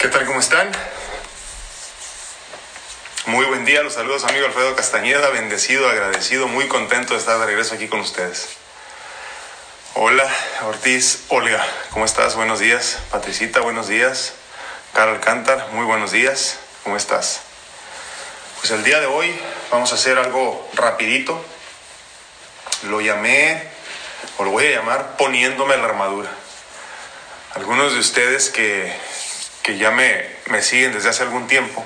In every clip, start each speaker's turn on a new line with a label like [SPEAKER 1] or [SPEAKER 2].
[SPEAKER 1] ¿Qué tal? ¿Cómo están? Muy buen día, los saludos amigo Alfredo Castañeda, bendecido, agradecido, muy contento de estar de regreso aquí con ustedes. Hola, Ortiz, Olga, ¿cómo estás? Buenos días. Patricita, buenos días. Carol Alcántar, muy buenos días. ¿Cómo estás? Pues el día de hoy vamos a hacer algo rapidito. Lo llamé, o lo voy a llamar, poniéndome la armadura. Algunos de ustedes que, que ya me, me siguen desde hace algún tiempo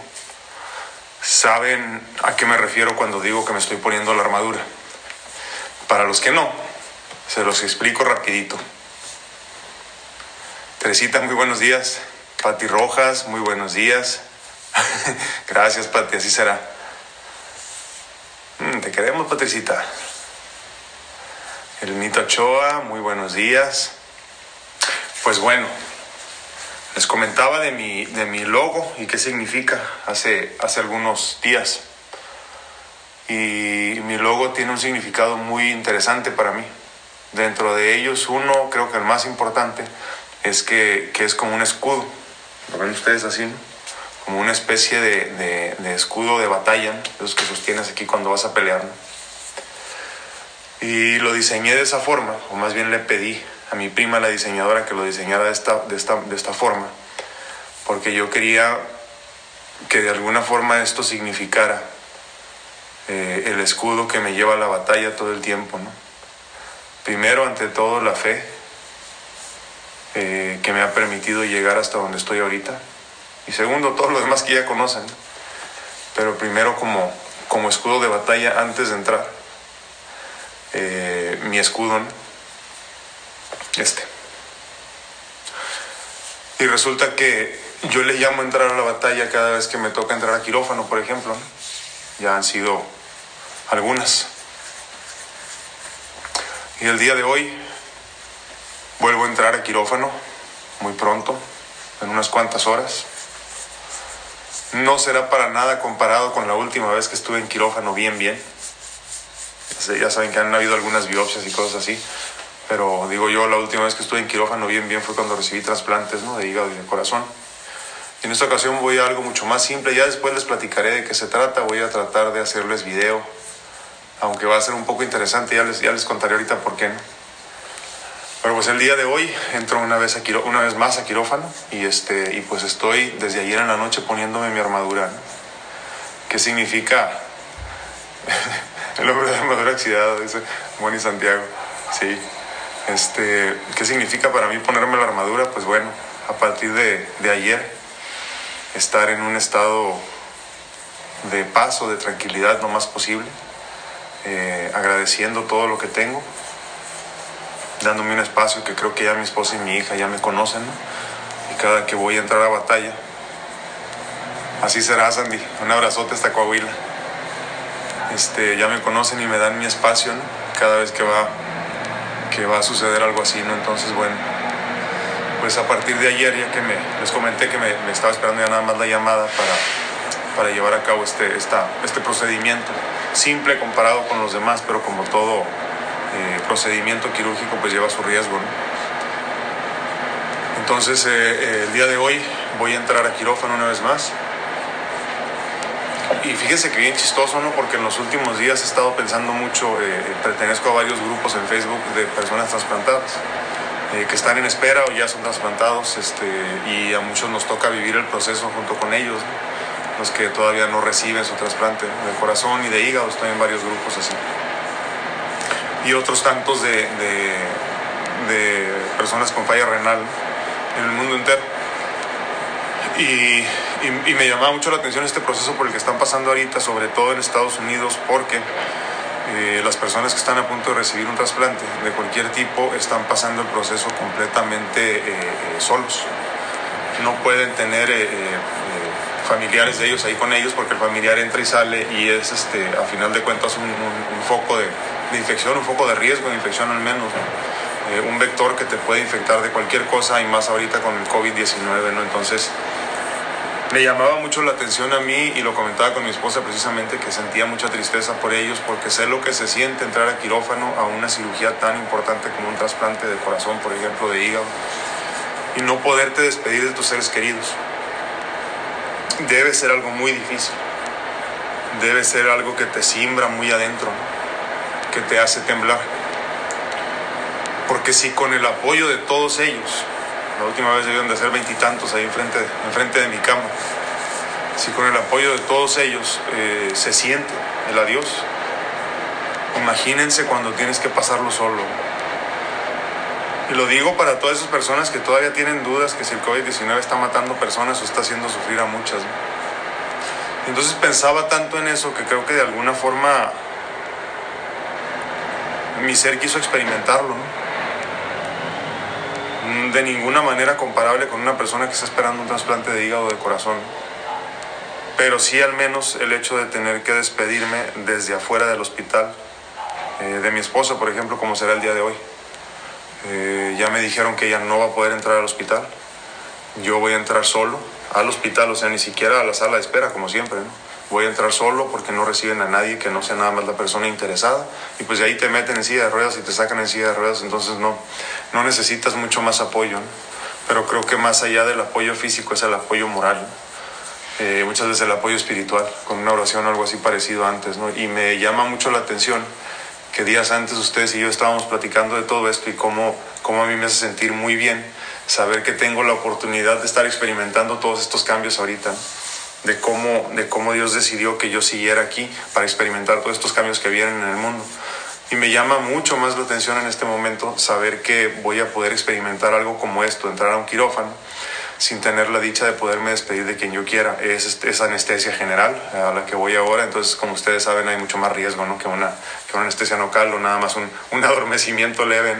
[SPEAKER 1] saben a qué me refiero cuando digo que me estoy poniendo la armadura. Para los que no, se los explico rapidito. Teresita, muy buenos días. Pati Rojas, muy buenos días. Gracias, Pati, así será. Mm, te queremos, Patricita. El Nito Ochoa, muy buenos días. Pues bueno, les comentaba de mi, de mi logo y qué significa hace, hace algunos días. Y mi logo tiene un significado muy interesante para mí. Dentro de ellos, uno, creo que el más importante, es que, que es como un escudo. ¿Lo ven ustedes así? no? Como una especie de, de, escudo de batalla, ¿no? esos que sostienes aquí cuando vas a pelear. Y lo diseñé de esa forma, o más bien le pedí a mi prima, la diseñadora, que lo diseñara de esta, de esta, de esta forma, porque yo quería que de alguna forma esto significara eh, el escudo que me lleva a la batalla todo el tiempo. ¿no? Primero, ante todo, la fe eh, que me ha permitido llegar hasta donde estoy ahorita. Y segundo, todo lo demás que ya conocen. Pero primero como, como escudo de batalla antes de entrar. Eh, mi escudo, ¿no? Este. Y resulta que yo le llamo a entrar a la batalla cada vez que me toca entrar a quirófano, por ejemplo. Ya han sido algunas. Y el día de hoy vuelvo a entrar a quirófano muy pronto, en unas cuantas horas. No será para nada comparado con la última vez que estuve en quirófano bien, bien. Ya saben que han habido algunas biopsias y cosas así, pero digo yo, la última vez que estuve en quirófano bien, bien fue cuando recibí trasplantes ¿no? de hígado y de corazón. En esta ocasión voy a algo mucho más simple, ya después les platicaré de qué se trata, voy a tratar de hacerles video, aunque va a ser un poco interesante, ya les, ya les contaré ahorita por qué. ¿no? Pero pues el día de hoy entro una vez, a una vez más a quirófano y, este, y pues estoy desde ayer en la noche poniéndome mi armadura. ¿no? ¿Qué significa? el hombre de armadura oxidado, dice Moni Santiago. Sí. Este, ¿Qué significa para mí ponerme la armadura? Pues bueno, a partir de, de ayer, estar en un estado de paz o de tranquilidad lo más posible, eh, agradeciendo todo lo que tengo, dándome un espacio que creo que ya mi esposa y mi hija ya me conocen, ¿no? y cada que voy a entrar a batalla, así será Sandy, un abrazote hasta Coahuila, este, ya me conocen y me dan mi espacio, ¿no? cada vez que va, que va a suceder algo así, ¿no? entonces bueno, pues a partir de ayer ya que me, les comenté que me, estaba esperando ya nada más la llamada para, para llevar a cabo este, esta, este procedimiento, simple comparado con los demás, pero como todo eh, procedimiento quirúrgico pues lleva su riesgo. ¿no? Entonces eh, eh, el día de hoy voy a entrar a quirófano una vez más. Y fíjense que bien chistoso, ¿no? Porque en los últimos días he estado pensando mucho, eh, pertenezco a varios grupos en Facebook de personas trasplantadas eh, que están en espera o ya son trasplantados este, y a muchos nos toca vivir el proceso junto con ellos, los que todavía no reciben su trasplante de corazón y de hígado, estoy en varios grupos así y otros tantos de, de, de, personas con falla renal en el mundo entero. Y, y, me llamaba mucho la atención este proceso por el que están pasando ahorita, sobre todo en Estados Unidos, porque eh, las personas que están a punto de recibir un trasplante de cualquier tipo están pasando el proceso completamente eh, eh, solos. No pueden tener familiares de ellos ahí con ellos porque el familiar entra y sale y es este, a final de cuentas un, foco de, infección, un foco de riesgo de infección al menos, ¿no? un vector que te puede infectar de cualquier cosa y más ahorita con el COVID-19, ¿no? Entonces me llamaba mucho la atención a mí y lo comentaba con mi esposa precisamente que sentía mucha tristeza por ellos porque sé lo que se siente entrar a quirófano a una cirugía tan importante como un trasplante de corazón, por ejemplo, de hígado y no poderte despedir de tus seres queridos debe ser algo muy difícil. Debe ser algo que te simbra muy adentro, que te hace temblar. Porque si con el apoyo de todos ellos, la última vez debieron de ser veintitantos ahí enfrente, enfrente de mi cama, si con el apoyo de todos ellos eh, se siente el adiós, imagínense cuando tienes que pasarlo solo. Y lo digo para todas esas personas que todavía tienen dudas que si el COVID-19 está matando personas o está haciendo sufrir a muchas. Entonces pensaba tanto en eso que creo que de alguna forma mi ser quiso experimentarlo. De ninguna manera comparable con una persona que está esperando un trasplante de hígado de corazón. Pero sí al menos el hecho de tener que despedirme desde afuera del hospital, eh, de mi esposa, por ejemplo, como será el día de hoy. Eh, ya me dijeron que ella no va a poder entrar al hospital, yo voy a entrar solo al hospital, o sea, ni siquiera a la sala de espera, como siempre, Voy a entrar solo porque no reciben a nadie que no sea nada más la persona interesada. Y pues de ahí te meten en silla de ruedas y te sacan en silla de ruedas, entonces no, no necesitas mucho más apoyo. Pero creo que más allá del apoyo físico es el apoyo moral. Eh, muchas veces el apoyo espiritual, con una oración o algo así parecido antes, ¿no? Y me llama mucho la atención que días antes ustedes y yo estábamos platicando de todo esto y cómo, cómo a mí me hace sentir muy bien saber que tengo la oportunidad de estar experimentando todos estos cambios ahorita, de cómo, de cómo Dios decidió que yo siguiera aquí para experimentar todos estos cambios que vienen en el mundo. Y me llama mucho más la atención en este momento saber que voy a poder experimentar algo como esto, entrar a un quirófano sin tener la dicha de poderme despedir de quien yo quiera. Es, es anestesia general a la que voy ahora, entonces como ustedes saben hay mucho más riesgo ¿no? que, una, que una anestesia local o nada más un, un adormecimiento leve.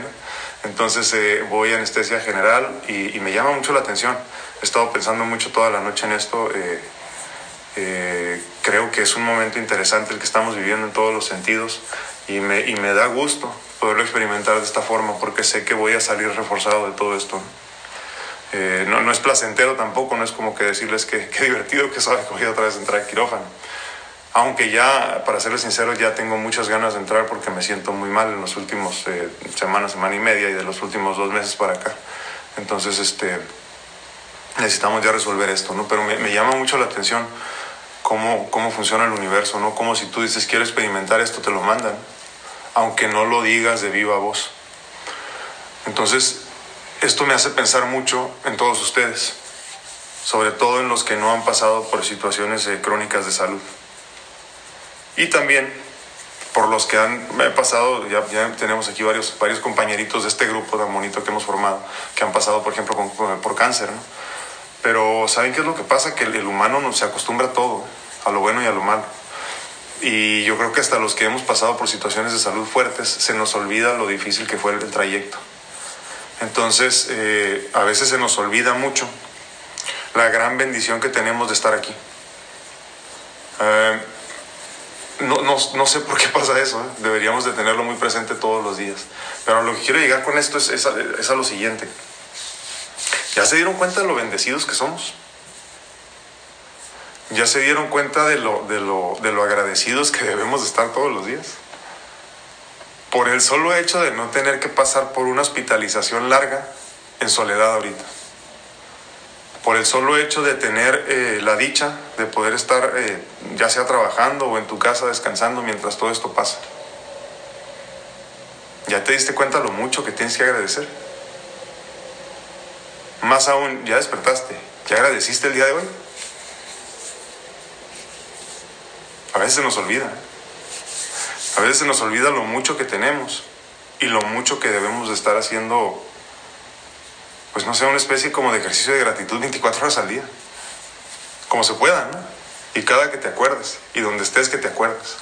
[SPEAKER 1] Entonces eh, voy a anestesia general y, me llama mucho la atención. He estado pensando mucho toda la noche en esto. Eh, eh, creo que es un momento interesante el que estamos viviendo en todos los sentidos y me, y me da gusto poderlo experimentar de esta forma porque sé que voy a salir reforzado de todo esto. Eh, no, no, es placentero tampoco, no es como que decirles que, qué divertido que sabe que voy otra vez entrar al quirófano. Aunque ya, para serles sincero, ya tengo muchas ganas de entrar porque me siento muy mal en los últimos eh, semanas, semana y media y de los últimos dos meses para acá. Entonces, este, necesitamos ya resolver esto, ¿no? Pero me, me llama mucho la atención cómo, cómo funciona el universo, ¿no? Como si tú dices, quiero experimentar esto, te lo mandan, aunque no lo digas de viva voz. Entonces, esto me hace pensar mucho en todos ustedes, sobre todo en los que no han pasado por situaciones eh, crónicas de salud. Y también por los que han pasado, ya, tenemos aquí varios, varios compañeritos de este grupo tan bonito que hemos formado, que han pasado, por ejemplo, por cáncer. ¿no? Pero ¿saben qué es lo que pasa? Que el, humano no, se acostumbra a todo, a lo bueno y a lo malo. Y yo creo que hasta los que hemos pasado por situaciones de salud fuertes, se nos olvida lo difícil que fue el trayecto. Entonces, eh, a veces se nos olvida mucho la gran bendición que tenemos de estar aquí. Eh, no, no, no, sé por qué pasa eso, ¿eh? deberíamos de tenerlo muy presente todos los días. Pero lo que quiero llegar con esto es, es, a, es a lo siguiente. ¿Ya se dieron cuenta de lo bendecidos que somos? ¿Ya se dieron cuenta de lo, de lo, de lo agradecidos que debemos de estar todos los días? por el solo hecho de no tener que pasar por una hospitalización larga en soledad ahorita. Por el solo hecho de tener eh, la dicha de poder estar eh, ya sea trabajando o en tu casa descansando mientras todo esto pasa. ¿Ya te diste cuenta lo mucho que tienes que agradecer? Más aún, ya despertaste. ¿Ya agradeciste el día de hoy? A veces se nos olvida. A veces se nos olvida lo mucho que tenemos y lo mucho que debemos de estar haciendo, pues no sé, una especie como de ejercicio de gratitud 24 horas al día. Como se pueda, ¿no? Y cada que te acuerdes, y donde estés que te acuerdes.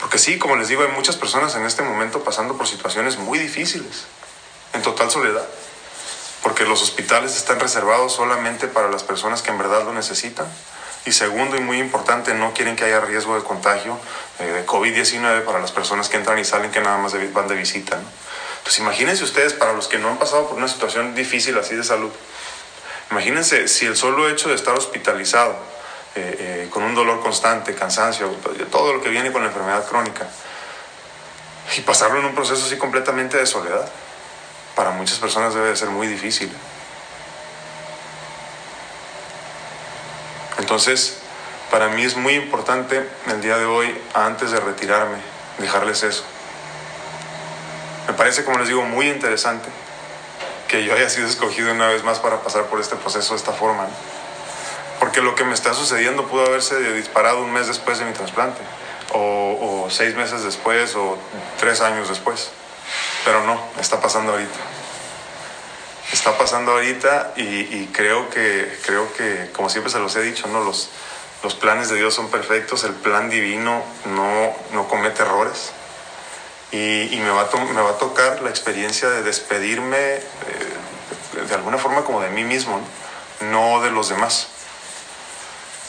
[SPEAKER 1] Porque sí, como les digo, hay muchas personas en este momento pasando por situaciones muy difíciles, en total soledad, porque los hospitales están reservados solamente para las personas que en verdad lo necesitan y segundo y muy importante, no quieren que haya riesgo de contagio eh, de COVID-19 para las personas que entran y salen que nada más van de visita. ¿no? Entonces imagínense ustedes, para los que no han pasado por una situación difícil así de salud, imagínense si el solo hecho de estar hospitalizado, eh, eh, con un dolor constante, cansancio, todo lo que viene con la enfermedad crónica, y pasarlo en un proceso así completamente de soledad, para muchas personas debe de ser muy difícil. Entonces, para mí es muy importante el día de hoy, antes de retirarme, dejarles eso. Me parece, como les digo, muy interesante que yo haya sido escogido una vez más para pasar por este proceso de esta forma. Porque lo que me está sucediendo pudo haberse disparado un mes después de mi trasplante, o, o seis meses después, o tres años después. Pero no, está pasando ahorita. Está pasando ahorita y, creo, que, creo que, como siempre se los he dicho, ¿no? los, los planes de Dios son perfectos, el plan divino no, no comete errores. Y, y me, va a me va a tocar la experiencia de despedirme eh, de alguna forma como de mí mismo, ¿no? no de los demás.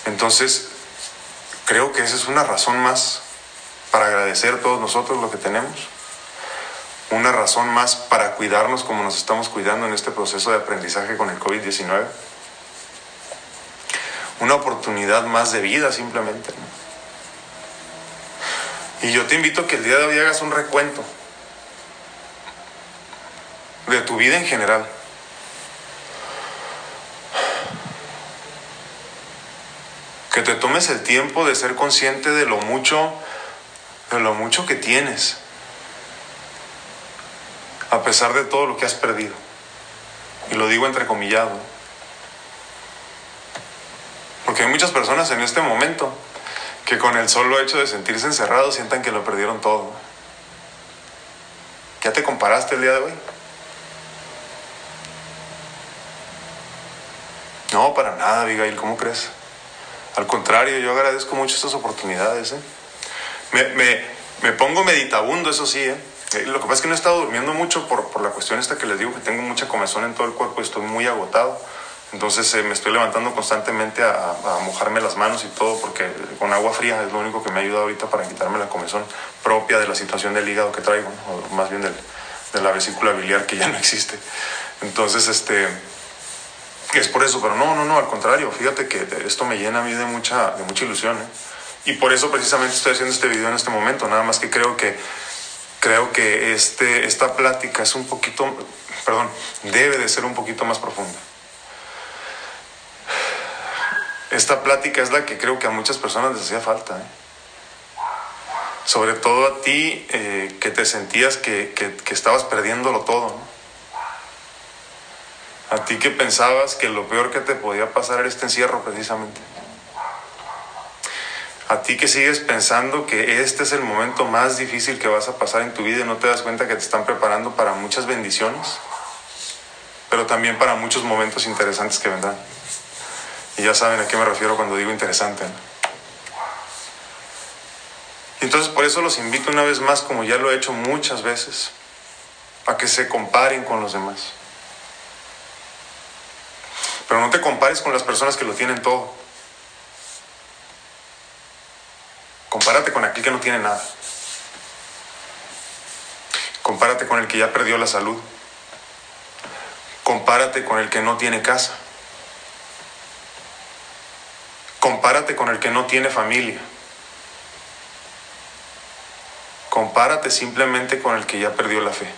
[SPEAKER 1] Entonces, creo que esa es una razón más para agradecer a todos nosotros lo que tenemos. Una razón más para cuidarnos como nos estamos cuidando en este proceso de aprendizaje con el COVID-19. Una oportunidad más de vida simplemente. Y yo te invito a que el día de hoy hagas un recuento de tu vida en general. que te tomes el tiempo de ser consciente de lo mucho, de lo mucho que tienes, a pesar de todo lo que has perdido. Y lo digo entrecomillado. Porque hay muchas personas en este momento que con el solo hecho de sentirse encerrados sientan que lo perdieron todo. ¿Ya te comparaste el día de hoy? No, para nada, Abigail, ¿cómo crees? Al contrario, yo agradezco mucho estas oportunidades. ¿eh? Me, me, me, pongo meditabundo, eso sí. ¿eh? ¿Eh? Lo que pasa es que no he estado durmiendo mucho por, por, la cuestión esta que les digo, que tengo mucha comezón en todo el cuerpo y estoy muy agotado. Entonces eh, me estoy levantando constantemente a, a, mojarme las manos y todo, porque con agua fría es lo único que me ha ayudado ahorita para quitarme la comezón propia de la situación del hígado que traigo, ¿no? o más bien del, de la vesícula biliar que ya no existe. Entonces, este es por eso, pero no, no, no, al contrario, fíjate que esto me llena a mí de mucha, de mucha ilusión. ¿eh? Y por eso precisamente estoy haciendo este video en este momento, nada más que creo que, creo que este, esta plática es un poquito, perdón, debe de ser un poquito más profunda. Esta plática es la que creo que a muchas personas les hacía falta. ¿eh? Sobre todo a ti eh, que te sentías que, que, que estabas perdiéndolo todo. ¿no? A ti que pensabas que lo peor que te podía pasar era este encierro precisamente. A ti que sigues pensando que este es el momento más difícil que vas a pasar en tu vida y no te das cuenta que te están preparando para muchas bendiciones, pero también para muchos momentos interesantes que vendrán. Y ya saben a qué me refiero cuando digo interesante. entonces por eso los invito una vez más, como ya lo he hecho muchas veces, a que se comparen con los demás. Pero no te compares con las personas que lo tienen todo. Compárate con aquel que no tiene nada. Compárate con el que ya perdió la salud. Compárate con el que no tiene casa. Compárate con el que no tiene familia. Compárate simplemente con el que ya perdió la fe.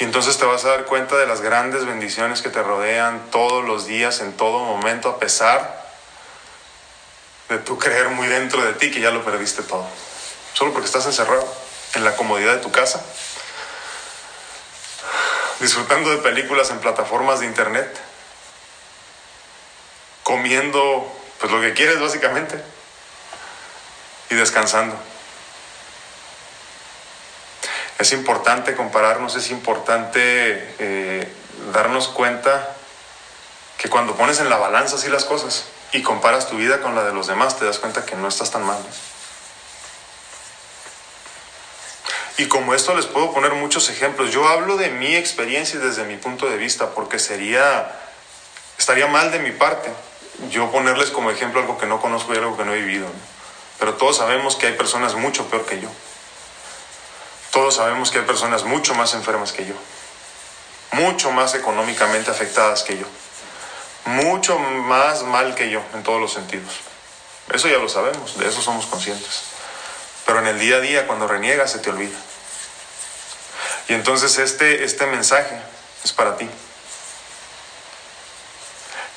[SPEAKER 1] Y entonces te vas a dar cuenta de las grandes bendiciones que te rodean todos los días, en todo momento, a pesar de tú creer muy dentro de ti que ya lo perdiste todo. Solo porque estás encerrado en la comodidad de tu casa, disfrutando de películas en plataformas de internet, comiendo pues lo que quieres básicamente y descansando. Es importante compararnos, es importante eh, darnos cuenta que cuando pones en la balanza así las cosas y comparas tu vida con la de los demás, te das cuenta que no estás tan mal. Y como esto les puedo poner muchos ejemplos. Yo hablo de mi experiencia desde mi punto de vista, porque sería, estaría mal de mi parte yo ponerles como ejemplo algo que no conozco y algo que no he vivido. ¿no? Pero todos sabemos que hay personas mucho peor que yo. Todos sabemos que hay personas mucho más enfermas que yo, mucho más económicamente afectadas que yo, mucho más mal que yo en todos los sentidos. Eso ya lo sabemos, de eso somos conscientes. Pero en el día a día, cuando reniegas, se te olvida. Y entonces este, este mensaje es para ti.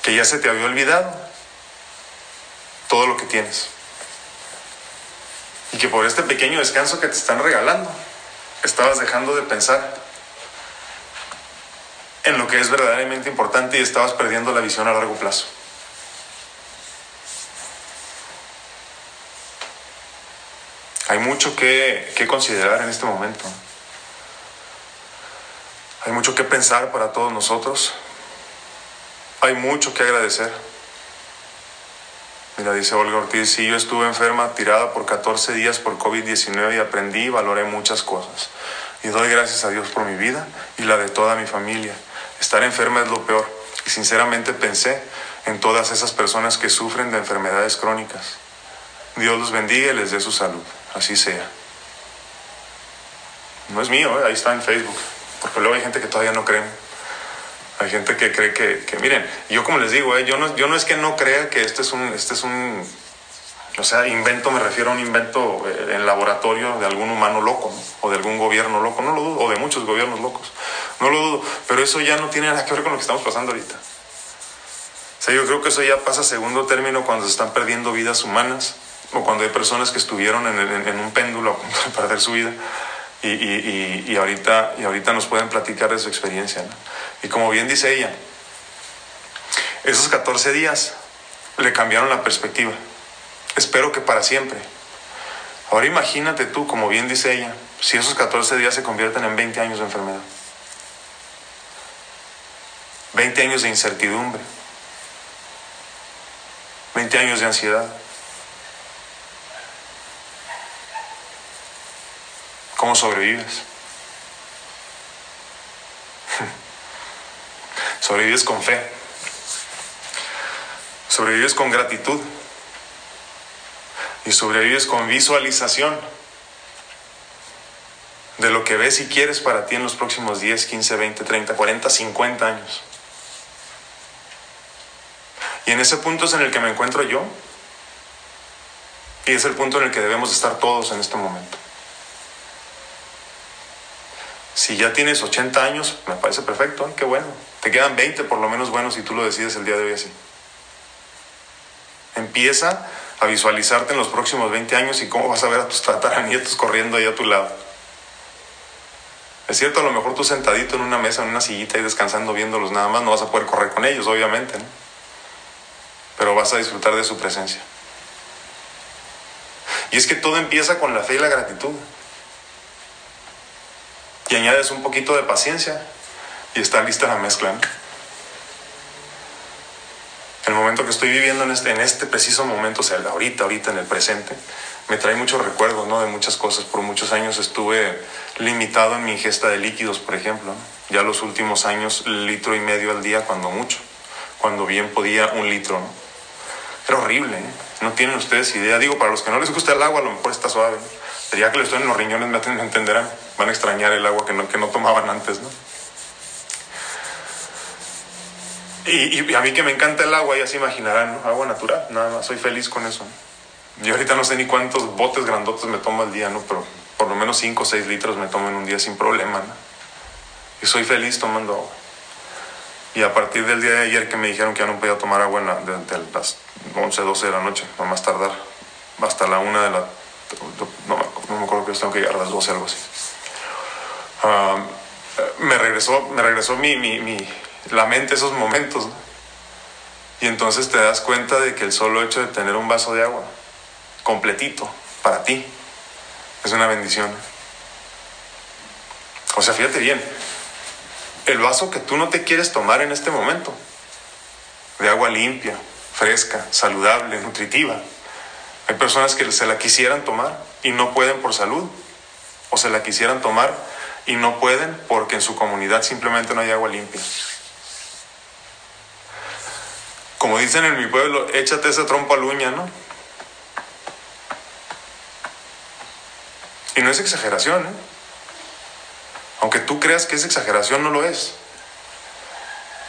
[SPEAKER 1] Que ya se te había olvidado todo lo que tienes. Y que por este pequeño descanso que te están regalando, estabas dejando de pensar en lo que es verdaderamente importante y estabas perdiendo la visión a largo plazo. Hay mucho que, considerar en este momento. Hay mucho que pensar para todos nosotros. Hay mucho que agradecer. Mira, dice Olga Ortiz, sí, yo estuve enferma, tirada por 14 días por COVID-19 y aprendí y valoré muchas cosas. Y doy gracias a Dios por mi vida y la de toda mi familia. Estar enferma es lo peor. Y sinceramente pensé en todas esas personas que sufren de enfermedades crónicas. Dios los bendiga y les dé su salud así sea. No es mío, ¿eh? ahí está en Facebook, porque luego hay gente que todavía no cree. Hay gente que cree que, que miren, yo como les digo, ¿eh? yo, no, yo no es que no crea que este es un, este es un, o sea, invento, me refiero a un invento eh, en laboratorio de algún humano loco, o de algún gobierno loco, no lo dudo, o de muchos gobiernos locos, no lo dudo, pero eso ya no tiene nada que ver con lo que estamos pasando ahorita. O sea, yo creo que eso ya pasa a segundo término cuando se están perdiendo vidas humanas, o cuando hay personas que estuvieron en, un péndulo a punto de perder su vida y, ahorita, y ahorita nos pueden platicar de su experiencia. Y como bien dice ella, esos 14 días le cambiaron la perspectiva. Espero que para siempre. Ahora imagínate tú, como bien dice ella, si esos 14 días se convierten en 20 años de enfermedad. 20 años de incertidumbre. 20 años de ansiedad. ¿Cómo sobrevives? Sobrevives con fe. Sobrevives con gratitud. Y sobrevives con visualización de lo que ves y quieres para ti en los próximos 10, 15, 20, 30, 40, 50 años. Y en ese punto es en el que me encuentro yo. Y es el punto en el que debemos estar todos en este momento. Si ya tienes 80 años, me parece perfecto, qué bueno. Te quedan 20 por lo menos buenos si tú lo decides el día de hoy así. Empieza a visualizarte en los próximos 20 años y cómo vas a ver a tus tataranietos corriendo ahí a tu lado. Es cierto, a lo mejor tú sentadito en una mesa, en una sillita y descansando viéndolos nada más, no vas a poder correr con ellos, obviamente, ¿no? Pero vas a disfrutar de su presencia. Y es que todo empieza con la fe y la gratitud y añades un poquito de paciencia y está lista la mezcla. El momento que estoy viviendo en este, en este preciso momento, o sea, ahorita, ahorita en el presente, me trae muchos recuerdos ¿no? de muchas cosas. Por muchos años estuve limitado en mi ingesta de líquidos, por ejemplo. Ya los últimos años, litro y medio al día, cuando mucho. Cuando bien podía un litro. ¿no? Era horrible, ¿eh? no tienen ustedes idea. Digo, para los que no les gusta el agua, lo mejor está suave. Ya que le estoy en los riñones, me entenderán. Van a extrañar el agua que no, que no tomaban antes, ¿no? Y, a mí que me encanta el agua, ya se imaginarán, ¿no? Agua natural, nada más, soy feliz con eso. Yo ahorita no sé ni cuántos botes grandotes me tomo al día, ¿no? Pero por lo menos 5 o 6 litros me tomo en un día sin problema, ¿no? Y soy feliz tomando agua. Y a partir del día de ayer que me dijeron que ya no podía tomar agua en de, las 11, 12 de la noche, no más tardar, hasta la 1 de la no, me acuerdo que tengo que llegar a las 12, algo así. me regresó, me regresó mi, mi, la mente esos momentos. Y entonces te das cuenta de que el solo hecho de tener un vaso de agua completito para ti es una bendición. O sea, fíjate bien, el vaso que tú no te quieres tomar en este momento, de agua limpia, fresca, saludable, nutritiva, hay personas que se la quisieran tomar y no pueden por salud, o se la quisieran tomar y no pueden porque en su comunidad simplemente no hay agua limpia. Como dicen en mi pueblo, échate ese trompo al uña, ¿no? Y no es exageración, ¿eh? Aunque tú creas que es exageración, no lo es.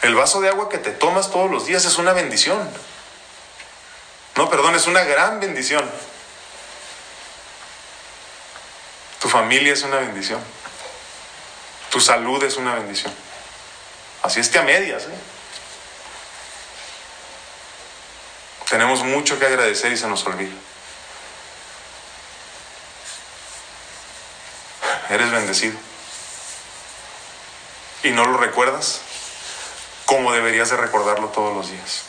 [SPEAKER 1] El vaso de agua que te tomas todos los días es una bendición. No, perdón, es una gran bendición. Tu familia es una bendición. Tu salud es una bendición. Así esté a medias. ¿eh? Tenemos mucho que agradecer y se nos olvida. Eres bendecido. Y no lo recuerdas como deberías de recordarlo todos los días.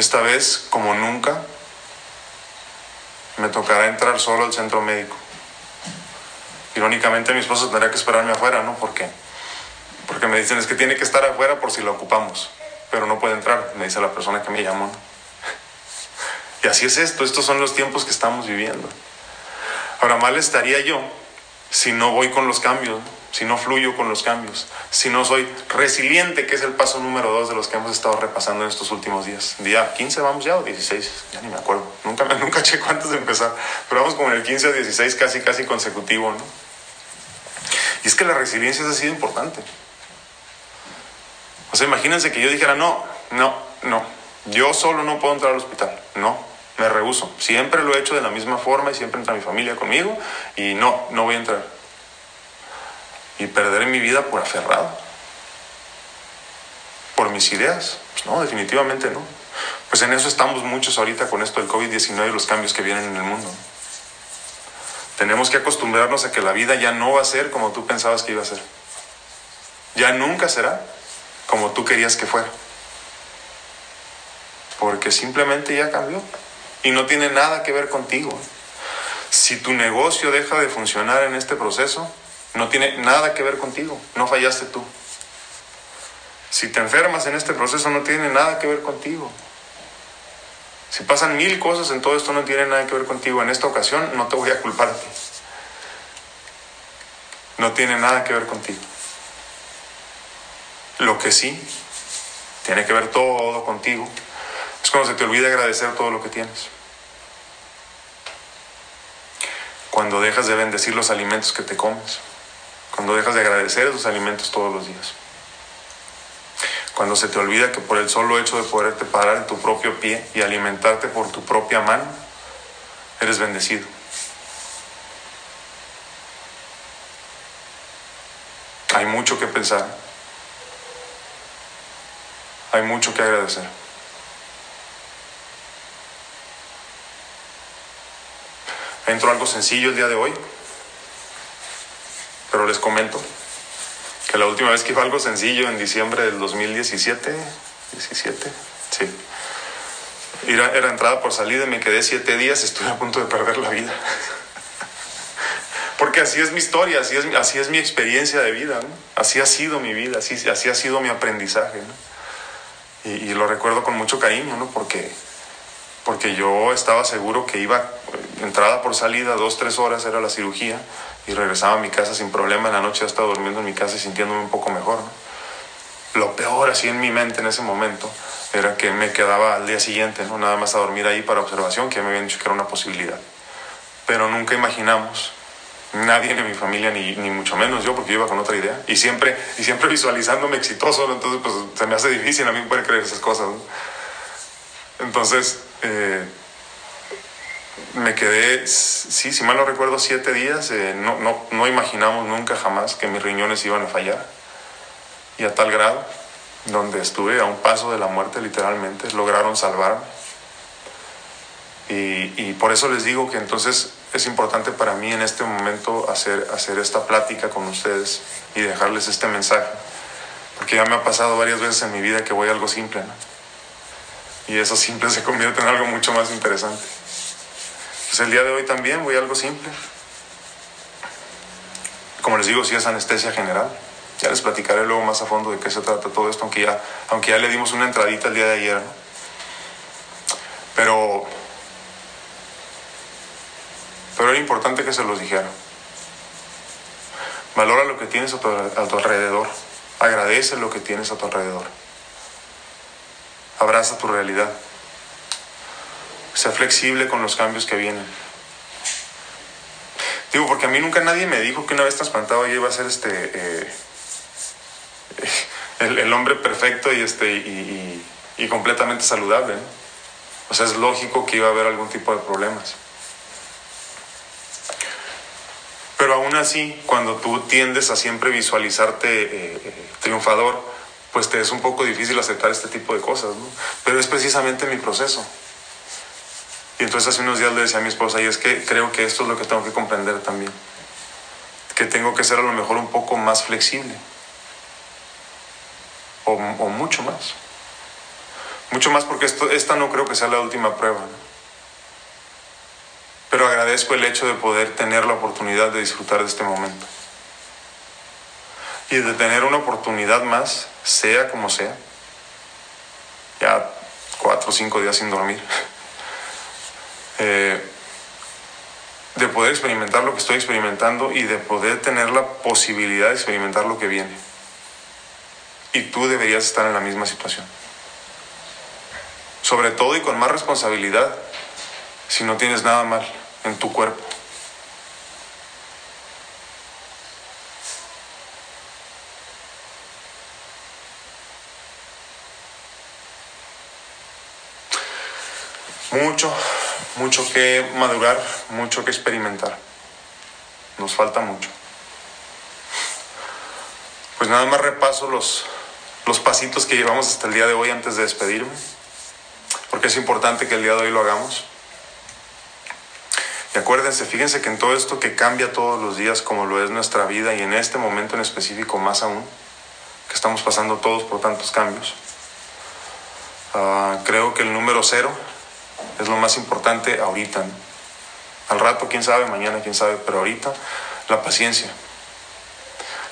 [SPEAKER 1] Esta vez, como nunca, me tocará entrar solo al centro médico. Irónicamente mi esposo tendría que esperarme afuera, ¿no? ¿Por qué? Porque me dicen es que tiene que estar afuera por si lo ocupamos, pero no puede entrar, me dice la persona que me llamó. Y así es esto, estos son los tiempos que estamos viviendo. Ahora, mal estaría yo si no voy con los cambios, si no fluyo con los cambios, si no soy resiliente, que es el paso número dos de los que hemos estado repasando en estos últimos días. Día 15 vamos ya o 16, ya ni me acuerdo, nunca, nunca checo antes de empezar, pero vamos como en el 15 o 16 casi, casi consecutivo, ¿no? Y es que la resiliencia ha sido importante. O sea, imagínense que yo dijera, no, no, no, yo solo no puedo entrar al hospital, no, me rehuso. Siempre lo he hecho de la misma forma y siempre entra mi familia conmigo y no, no voy a entrar. Y perder mi vida por aferrado. Por mis ideas. Pues no, definitivamente no. Pues en eso estamos muchos ahorita con esto del COVID-19 y los cambios que vienen en el mundo. Tenemos que acostumbrarnos a que la vida ya no va a ser como tú pensabas que iba a ser. Ya nunca será como tú querías que fuera. Porque simplemente ya cambió y no tiene nada que ver contigo. Si tu negocio deja de funcionar en este proceso, no tiene nada que ver contigo, no fallaste tú. Si te enfermas en este proceso, no tiene nada que ver contigo. Si pasan mil cosas en todo esto, no tiene nada que ver contigo. En esta ocasión no te voy a culpar. No tiene nada que ver contigo. Lo que sí tiene que ver todo contigo es cuando se te olvida agradecer todo lo que tienes. Cuando dejas de bendecir los alimentos que te comes. Cuando dejas de agradecer esos alimentos todos los días. Cuando se te olvida que por el solo hecho de poderte parar en tu propio pie y alimentarte por tu propia mano, eres bendecido. Hay mucho que pensar. Hay mucho que agradecer. Entro algo sencillo el día de hoy, pero les comento que la última vez que iba algo sencillo en diciembre del 2017, 17, sí, era, entrada por salida y me quedé siete días, estuve a punto de perder la vida. Porque así es mi historia, así es, así es mi experiencia de vida, así ha sido mi vida, así, así ha sido mi aprendizaje. Y, y, lo recuerdo con mucho cariño, ¿no? porque, porque yo estaba seguro que iba entrada por salida, dos, tres horas era la cirugía y regresaba a mi casa sin problema. En la noche ya estaba durmiendo en mi casa y sintiéndome un poco mejor. Lo peor así en mi mente en ese momento era que me quedaba al día siguiente, ¿no? nada más a dormir ahí para observación, que me habían dicho que era una posibilidad. Pero nunca imaginamos, nadie en mi familia, ni, ni mucho menos yo, porque yo iba con otra idea, y siempre, y siempre visualizándome exitoso, entonces pues se me hace difícil a mí poder creer esas cosas. ¿no? Entonces, eh, me quedé, sí, si mal no recuerdo, siete días. Eh, no, no, no, imaginamos nunca jamás que mis riñones iban a fallar. Y a tal grado, donde estuve a un paso de la muerte literalmente, lograron salvarme. Y, y, por eso les digo que entonces es importante para mí en este momento hacer, hacer esta plática con ustedes y dejarles este mensaje. Porque ya me ha pasado varias veces en mi vida que voy a algo simple, ¿no? Y eso simple se convierte en algo mucho más interesante. Pues el día de hoy también voy a algo simple. Como les digo, sí es anestesia general. Ya les platicaré luego más a fondo de qué se trata todo esto, aunque ya, aunque ya le dimos una entradita el día de ayer. Pero, pero era importante que se los dijera. Valora lo que tienes a tu alrededor. Agradece lo que tienes a tu alrededor. Abraza tu realidad. Sé flexible con los cambios que vienen. Digo, porque a mí nunca nadie me dijo que una vez trasplantado yo iba a ser este eh, el, el, hombre perfecto y este y, y, y completamente saludable. ¿no? O sea, es lógico que iba a haber algún tipo de problemas. Pero aún así, cuando tú tiendes a siempre visualizarte eh, eh, triunfador, pues te es un poco difícil aceptar este tipo de cosas, ¿no? Pero es precisamente mi proceso. Y entonces hace unos días le decía a mi esposa, y es que creo que esto es lo que tengo que comprender también, que tengo que ser a lo mejor un poco más flexible, o, mucho más. Mucho más porque esta no creo que sea la última prueba. Pero agradezco el hecho de poder tener la oportunidad de disfrutar de este momento. Y de tener una oportunidad más, sea como sea. Ya cuatro o cinco días sin dormir. Eh, de poder experimentar lo que estoy experimentando y de poder tener la posibilidad de experimentar lo que viene. Y tú deberías estar en la misma situación. Sobre todo y con más responsabilidad si no tienes nada mal en tu cuerpo. Mucho, mucho que madurar, mucho que experimentar. Nos falta mucho. Pues nada más repaso los, los pasitos que llevamos hasta el día de hoy antes de despedirme, porque es importante que el día de hoy lo hagamos. Y acuérdense, fíjense que en todo esto que cambia todos los días como lo es nuestra vida y en este momento en específico más aún, que estamos pasando todos por tantos cambios, uh, creo que el número cero es lo más importante ahorita. Al rato, quién sabe, mañana, quién sabe, pero ahorita la paciencia.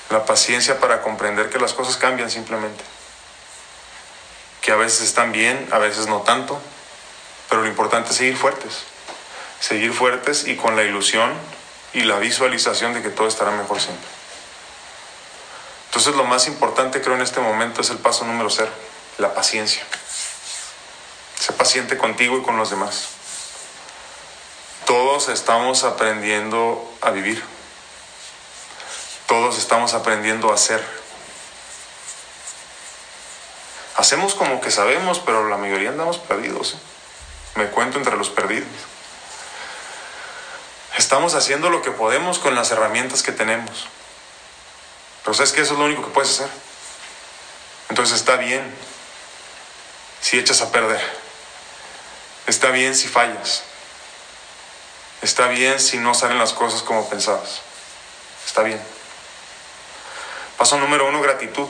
[SPEAKER 1] La paciencia para comprender que las cosas cambian simplemente. Que a veces están bien, a veces no tanto, pero lo importante es seguir fuertes seguir fuertes y con la ilusión y la visualización de que todo estará mejor siempre. Entonces lo más importante creo en este momento es el paso número cero, la paciencia. Sé paciente contigo y con los demás. Todos estamos aprendiendo a vivir. Todos estamos aprendiendo a ser. Hacemos como que sabemos, pero la mayoría andamos perdidos. ¿eh? Me cuento entre los perdidos. Estamos haciendo lo que podemos con las herramientas que tenemos. Pero sabes que eso es lo único que puedes hacer. Entonces está bien si echas a perder. Está bien si fallas. Está bien si no salen las cosas como pensabas. Está bien. Paso número uno, gratitud.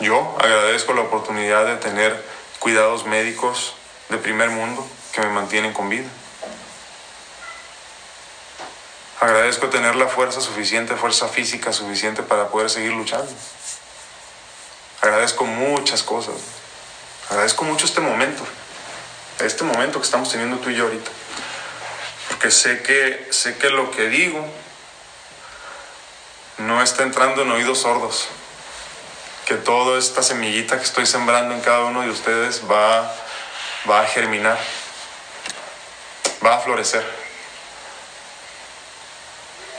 [SPEAKER 1] Yo agradezco la oportunidad de tener cuidados médicos de primer mundo que me mantienen con vida. Agradezco tener la fuerza suficiente, fuerza física suficiente para poder seguir luchando. Agradezco muchas cosas. Agradezco mucho este momento, este momento que estamos teniendo tú y yo ahorita. Porque sé que, sé que lo que digo no está entrando en oídos sordos. Que toda esta semillita que estoy sembrando en cada uno de ustedes va, va a germinar, va a florecer.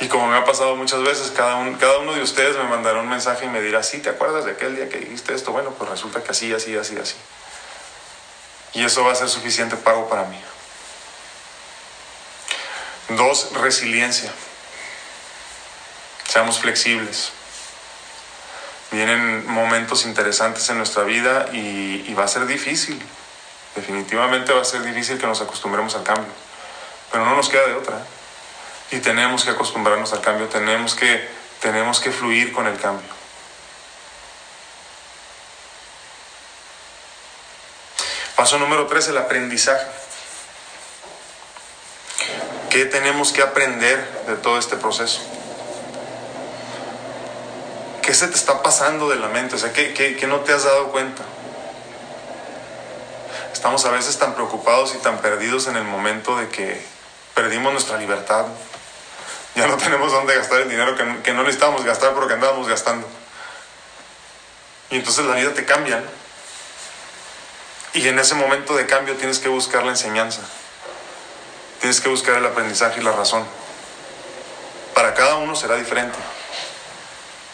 [SPEAKER 1] Y como me ha pasado muchas veces, cada, cada uno de ustedes me mandará un mensaje y me dirá, sí, ¿te acuerdas de aquel día que dijiste esto? Bueno, pues resulta que así, así, así, así. Y eso va a ser suficiente pago para mí. Dos, resiliencia. Seamos flexibles. Vienen momentos interesantes en nuestra vida y, va a ser difícil. Definitivamente va a ser difícil que nos acostumbremos al cambio. Pero no nos queda de otra. y tenemos que acostumbrarnos al cambio, tenemos que, tenemos que fluir con el cambio. Paso número tres, el aprendizaje. ¿Qué tenemos que aprender de todo este proceso? ¿Qué se te está pasando de la mente? O sea, ¿qué, qué no te has dado cuenta? Estamos a veces tan preocupados y tan perdidos en el momento de que perdimos nuestra libertad ya no tenemos dónde gastar el dinero que, que no necesitábamos gastar, pero que andábamos gastando. Y entonces la vida te cambia. Y en ese momento de cambio tienes que buscar la enseñanza. Tienes que buscar el aprendizaje y la razón. Para cada uno será diferente.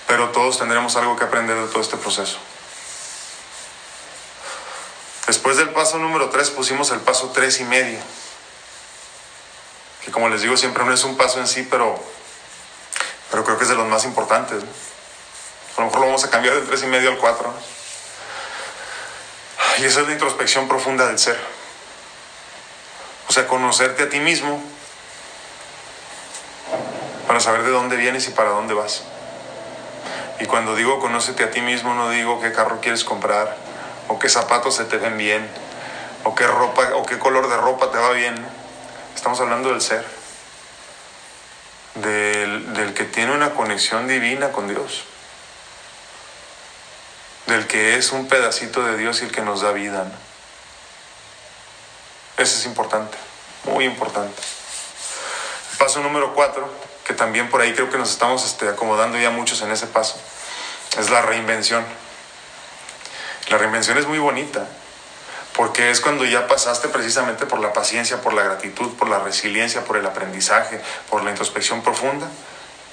[SPEAKER 1] Pero todos tendremos algo que aprender de todo este proceso. Después del paso número 3 pusimos el paso tres y medio. Y como les digo, siempre no es un paso en sí, pero, pero creo que es de los más importantes. A lo mejor lo vamos a cambiar del 3 y medio al 4. Y esa es la introspección profunda del ser. O sea, conocerte a ti mismo para saber de dónde vienes y para dónde vas. Y cuando digo conócete a ti mismo, no digo qué carro quieres comprar, o qué zapatos se te ven bien, o qué ropa, o qué color de ropa te va bien. Estamos hablando del ser, del, del que tiene una conexión divina con Dios, del que es un pedacito de Dios y el que nos da vida. Eso es importante, muy importante. paso número cuatro, que también por ahí creo que nos estamos este, acomodando ya muchos en ese paso, es la reinvención. La reinvención es muy bonita, porque es cuando ya pasaste precisamente por la paciencia, por la gratitud, por la resiliencia, por el aprendizaje, por la introspección profunda,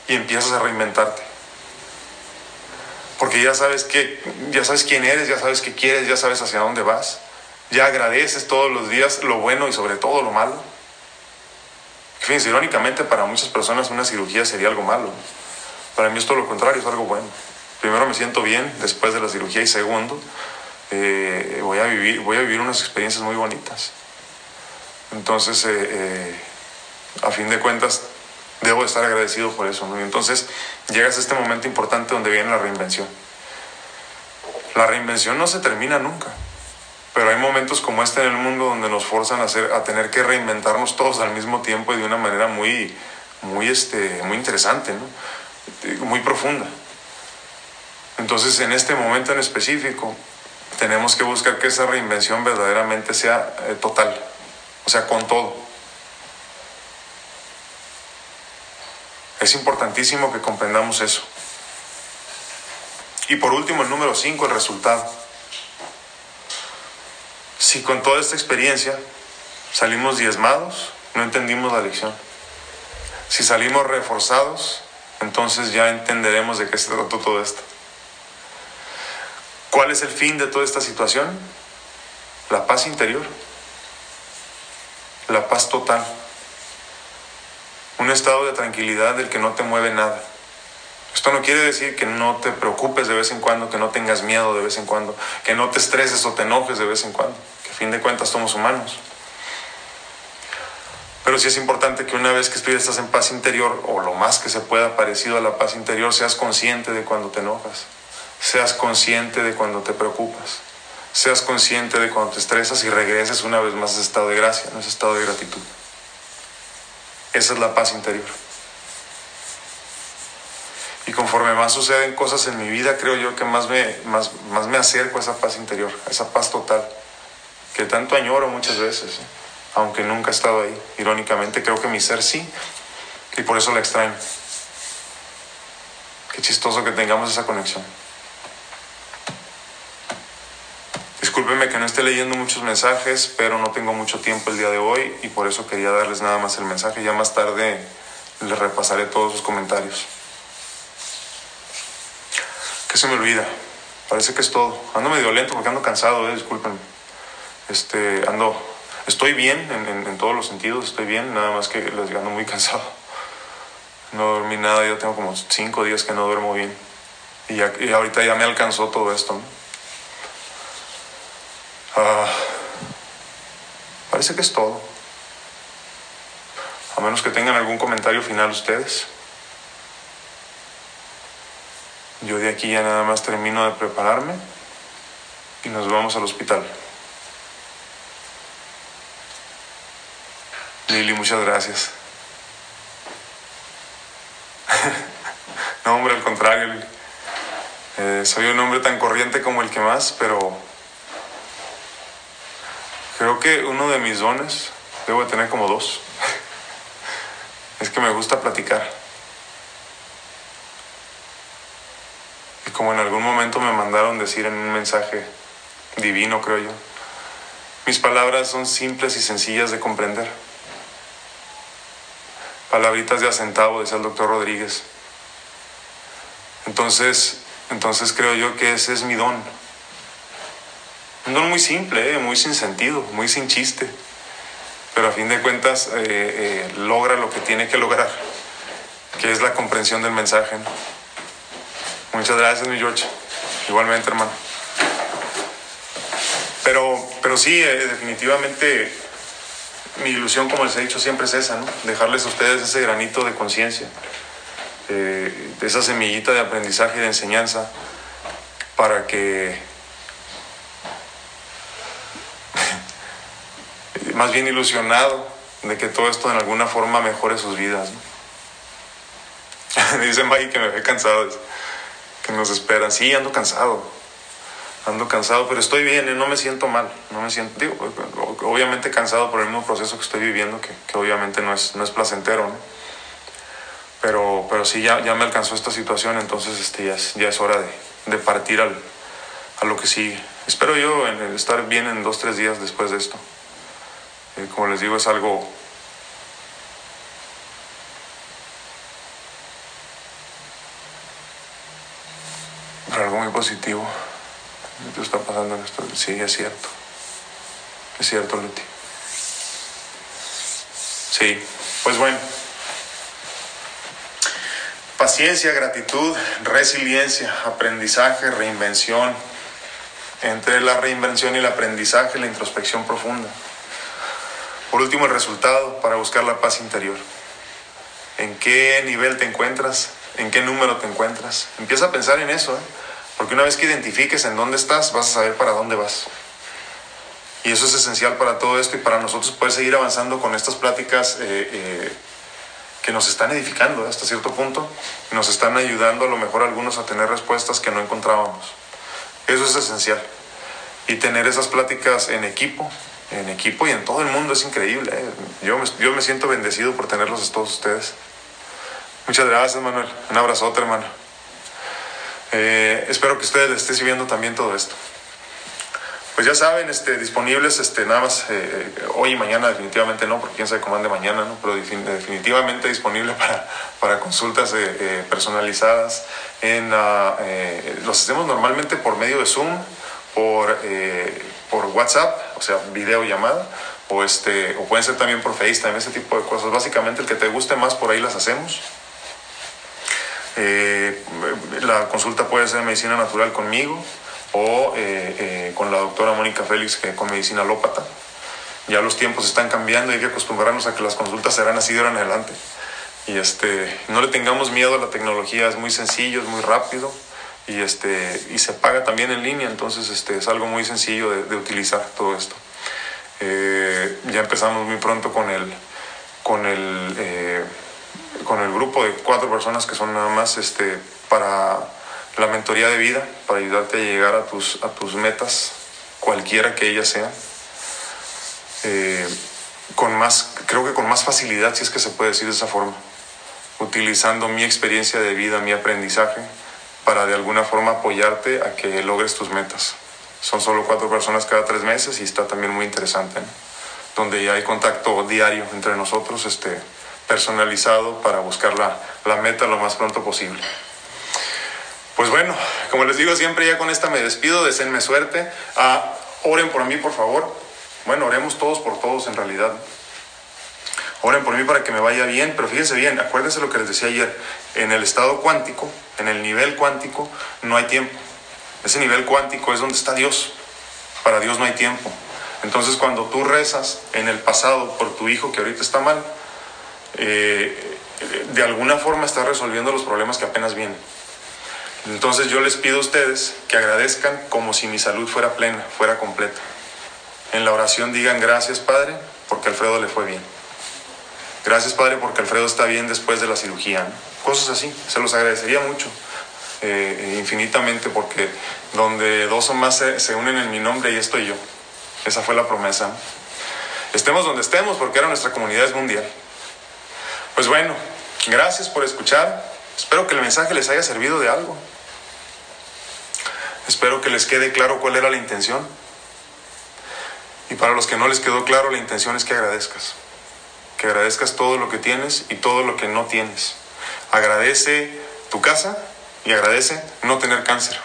[SPEAKER 1] y empiezas a reinventarte. Porque ya sabes que, ya sabes quién eres, ya sabes qué quieres, ya sabes hacia dónde vas. Ya agradeces todos los días lo bueno y sobre todo lo malo. Fíjense, irónicamente para muchas personas una cirugía sería algo malo. Para mí es todo lo contrario, es algo bueno. Primero me siento bien después de la cirugía y segundo, eh, voy, a vivir, voy a vivir unas experiencias muy bonitas. Entonces, eh, eh, a fin de cuentas, debo estar agradecido por eso. ¿no? Y entonces llegas a este momento importante donde viene la reinvención. La reinvención no se termina nunca, pero hay momentos como este en el mundo donde nos forzan a, hacer, a tener que reinventarnos todos al mismo tiempo y de una manera muy, muy, este, muy interesante, ¿no? muy profunda. Entonces, en este momento en específico, tenemos que buscar que esa reinvención verdaderamente sea eh, total, o sea, con todo. Es importantísimo que comprendamos eso. Y por último, el número 5, el resultado. Si con toda esta experiencia salimos diezmados, no entendimos la lección. Si salimos reforzados, entonces ya entenderemos de qué se trató todo esto. ¿Cuál es el fin de toda esta situación? La paz interior, la paz total, un estado de tranquilidad del que no te mueve nada. Esto no quiere decir que no te preocupes de vez en cuando, que no tengas miedo de vez en cuando, que no te estreses o te enojes de vez en cuando, que a fin de cuentas somos humanos. Pero sí es importante que una vez que tú estás en paz interior, o lo más que se pueda parecido a la paz interior, seas consciente de cuando te enojas, seas consciente de cuando te preocupas, seas consciente de cuando te estresas y regreses una vez más a ese estado de gracia, a ese estado de gratitud. Esa es la paz interior. Y conforme más suceden cosas en mi vida, creo yo que más me, más, más me acerco a esa paz interior, a esa paz total, que tanto añoro muchas veces, ¿eh? aunque nunca he estado ahí. Irónicamente, creo que mi ser sí, y por eso la extraño. Qué chistoso que tengamos esa conexión. Que no esté leyendo muchos mensajes, pero no tengo mucho tiempo el día de hoy y por eso quería darles nada más el mensaje. Ya más tarde les repasaré todos sus comentarios. ¿Qué se me olvida? Parece que es todo. Ando medio lento porque ando cansado, eh. Este, ando, estoy bien en, todos los sentidos, estoy bien, nada más que les ando muy cansado. No dormí nada, yo tengo como cinco días que no duermo bien. Y, y ahorita ya me alcanzó todo esto. ¿no? Ah, parece que es todo. A menos que tengan algún comentario final ustedes. Yo de aquí ya nada más termino de prepararme y nos vamos al hospital. Lili, muchas gracias. no, hombre, al contrario, eh, soy un hombre tan corriente como el que más, pero Creo que uno de mis dones, debo de tener como dos, es que me gusta platicar. Y como en algún momento me mandaron decir en un mensaje divino, creo yo, mis palabras son simples y sencillas de comprender. Palabritas de acentavo, decía el doctor Rodríguez. Entonces, entonces creo yo que ese es mi don un don muy simple, ¿eh? muy sin sentido, muy sin chiste. pero a fin de cuentas eh, eh, logra lo que tiene que lograr, que es la comprensión del mensaje. Muchas gracias, mi George. Igualmente, hermano. Pero, pero sí, eh, definitivamente mi ilusión, como les he dicho, siempre es esa, ¿no? Dejarles a ustedes ese granito de conciencia, de esa semillita de aprendizaje y de enseñanza, para que más bien ilusionado de que todo esto en alguna forma mejore sus vidas. Dice Maggie que me ve cansado, que nos esperan. Sí, ando cansado, ando cansado, pero estoy bien, ¿eh? no me siento mal, no me siento, digo, obviamente cansado por el mismo proceso que estoy viviendo, que, obviamente no es, no es placentero, Pero, pero sí, ya, ya me alcanzó esta situación, entonces este, ya, es, ya es hora de, de partir al, a lo que sigue. Espero yo estar bien en dos, tres días después de esto. Eh, como les digo, es algo algo muy positivo. ¿Qué está pasando en esto? Sí, es cierto. Es cierto, Luti. Sí, pues bueno. Paciencia, gratitud, resiliencia, aprendizaje, reinvención. Entre la reinvención y el aprendizaje, la introspección profunda. Por último, el resultado para buscar la paz interior. ¿En qué nivel te encuentras? ¿En qué número te encuentras? Empieza a pensar en eso, ¿eh? porque una vez que identifiques en dónde estás, vas a saber para dónde vas. Y eso es esencial para todo esto y para nosotros poder seguir avanzando con estas pláticas eh, eh, que nos están edificando hasta cierto punto, nos están ayudando a lo mejor algunos a tener respuestas que no encontrábamos. Eso es esencial. Y tener esas pláticas en equipo, en equipo y en todo el mundo es increíble. ¿eh? Yo, me, yo me siento bendecido por tenerlos a todos ustedes. Muchas gracias, Manuel. Un abrazote, hermano. Eh, espero que ustedes les esté sirviendo también todo esto. Pues ya saben, este, disponibles este, nada más eh, hoy y mañana, definitivamente no, porque quién sabe cómo ande mañana, ¿no? pero definitivamente disponible para, para consultas personalizadas. En, los hacemos normalmente por medio de Zoom, por por WhatsApp, o sea, videollamada, o, este, o pueden ser también por FaceTime, ese tipo de cosas. Básicamente el que te guste más, por ahí las hacemos. Eh, la consulta puede ser medicina natural conmigo o eh, eh, con la doctora Mónica Félix que con medicina alópata. Ya los tiempos están cambiando y hay que acostumbrarnos a que las consultas serán así de ahora en adelante. Y este, no le tengamos miedo a la tecnología, es muy sencillo, es muy rápido y, este, y se paga también en línea, entonces este, es algo muy sencillo de, utilizar todo esto. Eh, ya empezamos muy pronto con el, con, el, eh, con el grupo de cuatro personas que son nada más este, para la mentoría de vida, para ayudarte a llegar a tus, a tus metas, cualquiera que ellas sean. Eh, con más, creo que con más facilidad, si es que se puede decir de esa forma, utilizando mi experiencia de vida, mi aprendizaje, para de alguna forma apoyarte a que logres tus metas. Son solo cuatro personas cada tres meses y está también muy interesante, donde ya hay contacto diario entre nosotros, este, personalizado para buscar la, la meta lo más pronto posible. Pues bueno, como les digo siempre, ya con esta me despido, deseenme suerte. Ah, oren por mí, por favor. Bueno, oremos todos por todos en realidad. Oren por mí para que me vaya bien, pero fíjense bien, acuérdense lo que les decía ayer, en el estado cuántico, en el nivel cuántico, no hay tiempo. Ese nivel cuántico es donde está Dios. Para Dios no hay tiempo. Entonces cuando tú rezas en el pasado por tu hijo que ahorita está mal, eh, de alguna forma estás resolviendo los problemas que apenas vienen. Entonces yo les pido a ustedes que agradezcan como si mi salud fuera plena, fuera completa. En la oración digan gracias Padre, porque Alfredo le fue bien. Gracias, Padre, porque Alfredo está bien después de la cirugía. Cosas así, se los agradecería mucho, eh, infinitamente, porque donde dos o más se, unen en mi nombre, y estoy yo. Esa fue la promesa. Estemos donde estemos, porque ahora nuestra comunidad es mundial. Pues bueno, gracias por escuchar. Espero que el mensaje les haya servido de algo. Espero que les quede claro cuál era la intención. Y para los que no les quedó claro, la intención es que agradezcas que agradezcas todo lo que tienes y todo lo que no tienes. Agradece tu casa y agradece no tener cáncer.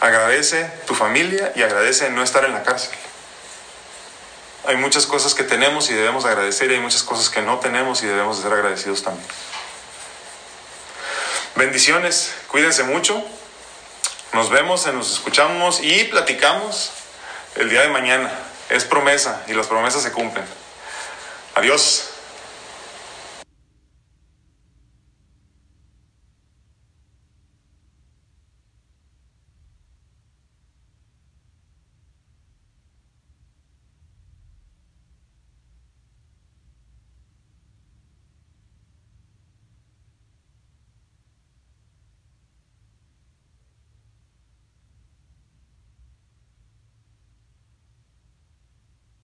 [SPEAKER 1] Agradece tu familia y agradece no estar en la cárcel. Hay muchas cosas que tenemos y debemos agradecer y hay muchas cosas que no tenemos y debemos de ser agradecidos también. Bendiciones, cuídense mucho. Nos vemos, nos escuchamos y platicamos el día de mañana. Es promesa y las promesas se cumplen. Adiós.